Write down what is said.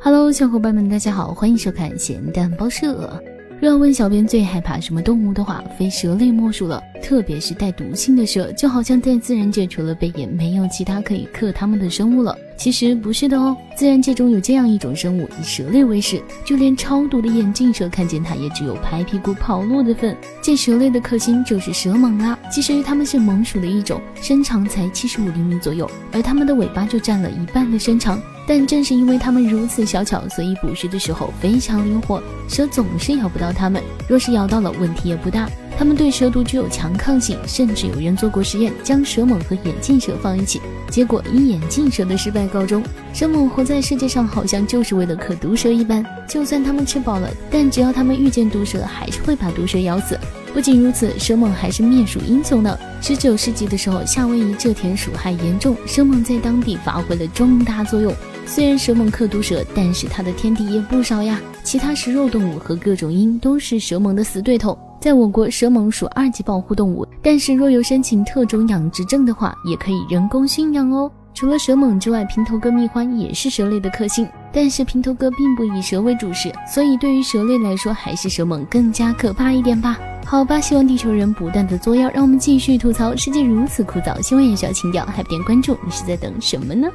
Hello，小伙伴们，大家好，欢迎收看咸蛋包社。若要问小编最害怕什么动物的话，非蛇类莫属了。特别是带毒性的蛇，就好像在自然界除了贝眼，没有其他可以克它们的生物了。其实不是的哦，自然界中有这样一种生物，以蛇类为食，就连超毒的眼镜蛇看见它也只有拍屁股跑路的份。这蛇类的克星就是蛇蟒啦。其实它们是蟒属的一种，身长才七十五厘米左右，而它们的尾巴就占了一半的身长。但正是因为它们如此小巧，所以捕食的时候非常灵活，蛇总是咬不到它们。若是咬到了，问题也不大。它们对蛇毒具有强抗性，甚至有人做过实验，将蛇蟒和眼镜蛇放一起，结果以眼镜蛇的失败告终。蛇蟒活在世界上，好像就是为了克毒蛇一般。就算它们吃饱了，但只要它们遇见毒蛇，还是会把毒蛇咬死。不仅如此，蛇蟒还是灭鼠英雄呢。十九世纪的时候，夏威夷这田鼠害严重，蛇蟒在当地发挥了重大作用。虽然蛇猛克毒蛇，但是它的天敌也不少呀。其他食肉动物和各种鹰都是蛇猛的死对头。在我国，蛇猛属二级保护动物，但是若有申请特种养殖证的话，也可以人工驯养哦。除了蛇猛之外，平头哥蜜獾也是蛇类的克星，但是平头哥并不以蛇为主食，所以对于蛇类来说，还是蛇猛更加可怕一点吧。好吧，希望地球人不断的作妖，让我们继续吐槽世界如此枯燥，新闻也需要情调，还不点关注，你是在等什么呢？